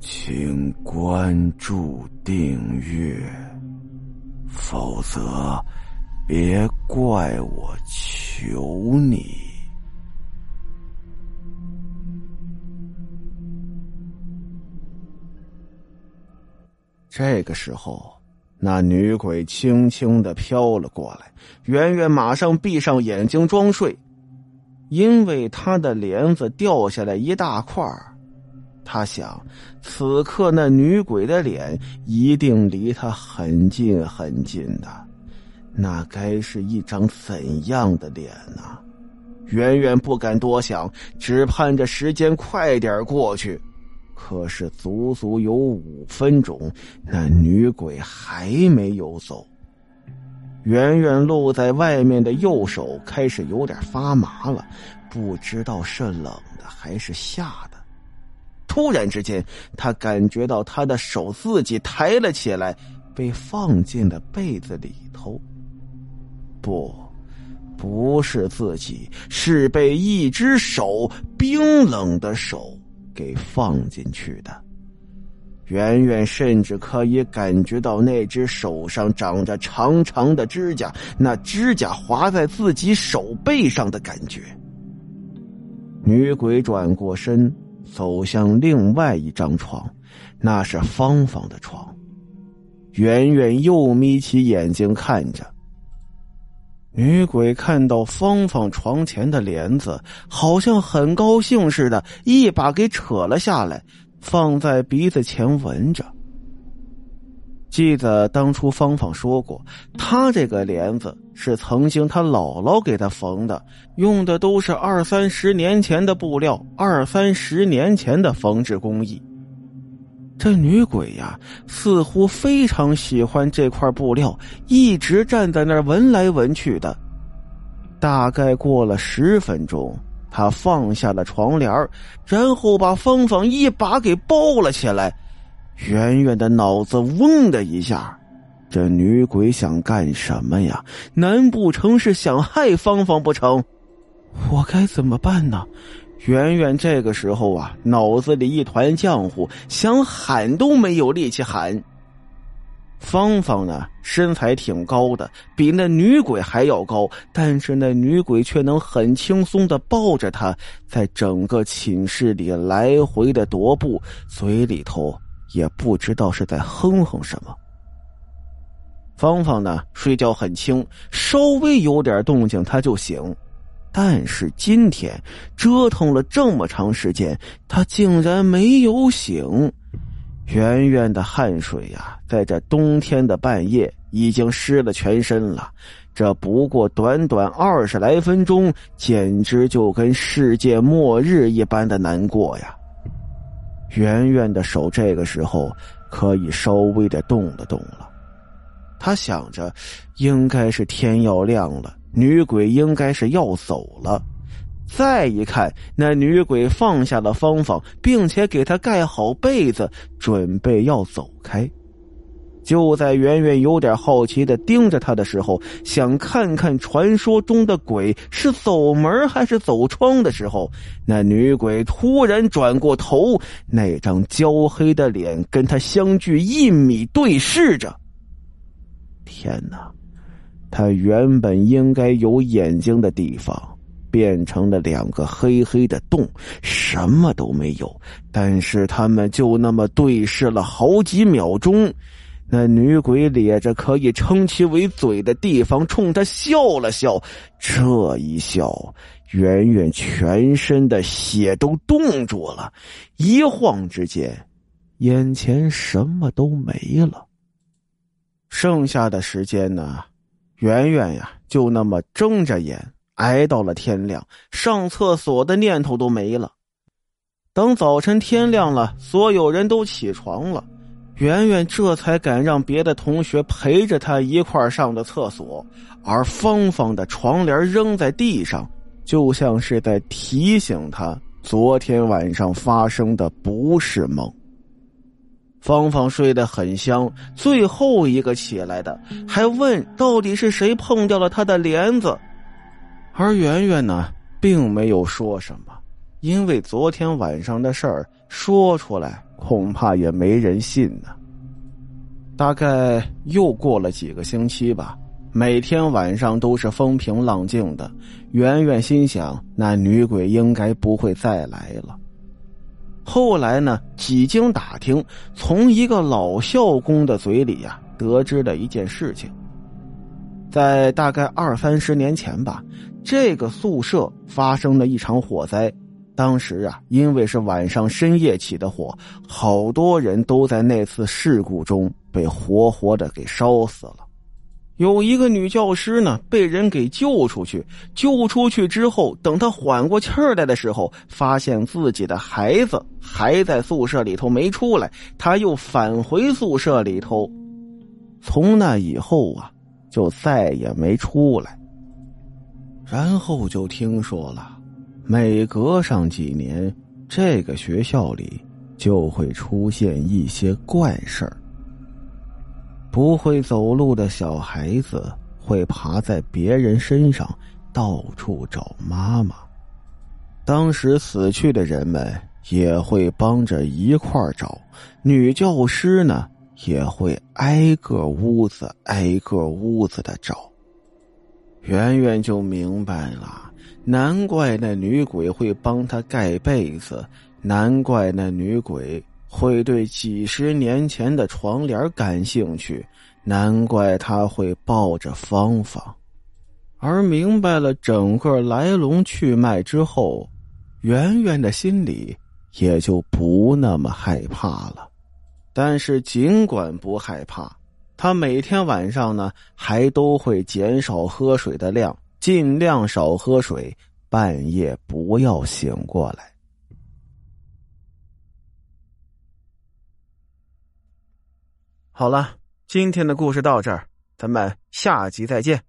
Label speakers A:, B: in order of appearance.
A: 请关注订阅，否则别怪我求你。这个时候，那女鬼轻轻的飘了过来，圆圆马上闭上眼睛装睡，因为她的帘子掉下来一大块儿。他想，此刻那女鬼的脸一定离他很近很近的，那该是一张怎样的脸呢？远远不敢多想，只盼着时间快点过去。可是足足有五分钟，那女鬼还没有走。远远露在外面的右手开始有点发麻了，不知道是冷的还是吓的。突然之间，他感觉到他的手自己抬了起来，被放进了被子里头。不，不是自己，是被一只手冰冷的手给放进去的。圆圆甚至可以感觉到那只手上长着长长的指甲，那指甲划在自己手背上的感觉。女鬼转过身。走向另外一张床，那是芳芳的床。圆圆又眯起眼睛看着。女鬼看到芳芳床前的帘子，好像很高兴似的，一把给扯了下来，放在鼻子前闻着。记得当初芳芳说过，她这个帘子是曾经她姥姥给她缝的，用的都是二三十年前的布料，二三十年前的缝制工艺。这女鬼呀，似乎非常喜欢这块布料，一直站在那儿闻来闻去的。大概过了十分钟，她放下了床帘然后把芳芳一把给抱了起来。圆圆的脑子嗡的一下，这女鬼想干什么呀？难不成是想害芳芳不成？我该怎么办呢？圆圆这个时候啊，脑子里一团浆糊，想喊都没有力气喊。芳芳呢，身材挺高的，比那女鬼还要高，但是那女鬼却能很轻松的抱着她，在整个寝室里来回的踱步，嘴里头。也不知道是在哼哼什么。芳芳呢，睡觉很轻，稍微有点动静她就醒。但是今天折腾了这么长时间，她竟然没有醒。圆圆的汗水呀，在这冬天的半夜已经湿了全身了。这不过短短二十来分钟，简直就跟世界末日一般的难过呀。圆圆的手这个时候可以稍微的动了动了，他想着，应该是天要亮了，女鬼应该是要走了。再一看，那女鬼放下了芳芳，并且给她盖好被子，准备要走开。就在圆圆有点好奇的盯着他的时候，想看看传说中的鬼是走门还是走窗的时候，那女鬼突然转过头，那张焦黑的脸跟他相距一米对视着。天哪！他原本应该有眼睛的地方，变成了两个黑黑的洞，什么都没有。但是他们就那么对视了好几秒钟。那女鬼咧着可以称其为嘴的地方，冲他笑了笑。这一笑，圆圆全身的血都冻住了，一晃之间，眼前什么都没了。剩下的时间呢，圆圆呀，就那么睁着眼挨到了天亮，上厕所的念头都没了。等早晨天亮了，所有人都起床了。圆圆这才敢让别的同学陪着他一块上的厕所，而芳芳的床帘扔在地上，就像是在提醒他昨天晚上发生的不是梦。芳芳睡得很香，最后一个起来的，还问到底是谁碰掉了她的帘子，而圆圆呢，并没有说什么。因为昨天晚上的事儿说出来，恐怕也没人信呢。大概又过了几个星期吧，每天晚上都是风平浪静的。圆圆心想，那女鬼应该不会再来了。后来呢，几经打听，从一个老校工的嘴里呀，得知了一件事情。在大概二三十年前吧，这个宿舍发生了一场火灾。当时啊，因为是晚上深夜起的火，好多人都在那次事故中被活活的给烧死了。有一个女教师呢，被人给救出去。救出去之后，等她缓过气儿来的时候，发现自己的孩子还在宿舍里头没出来，她又返回宿舍里头。从那以后啊，就再也没出来。然后就听说了。每隔上几年，这个学校里就会出现一些怪事儿。不会走路的小孩子会爬在别人身上，到处找妈妈。当时死去的人们也会帮着一块儿找。女教师呢，也会挨个屋子、挨个屋子的找。圆圆就明白了。难怪那女鬼会帮他盖被子，难怪那女鬼会对几十年前的床帘感兴趣，难怪他会抱着芳芳。而明白了整个来龙去脉之后，圆圆的心里也就不那么害怕了。但是尽管不害怕，他每天晚上呢，还都会减少喝水的量。尽量少喝水，半夜不要醒过来。好了，今天的故事到这儿，咱们下集再见。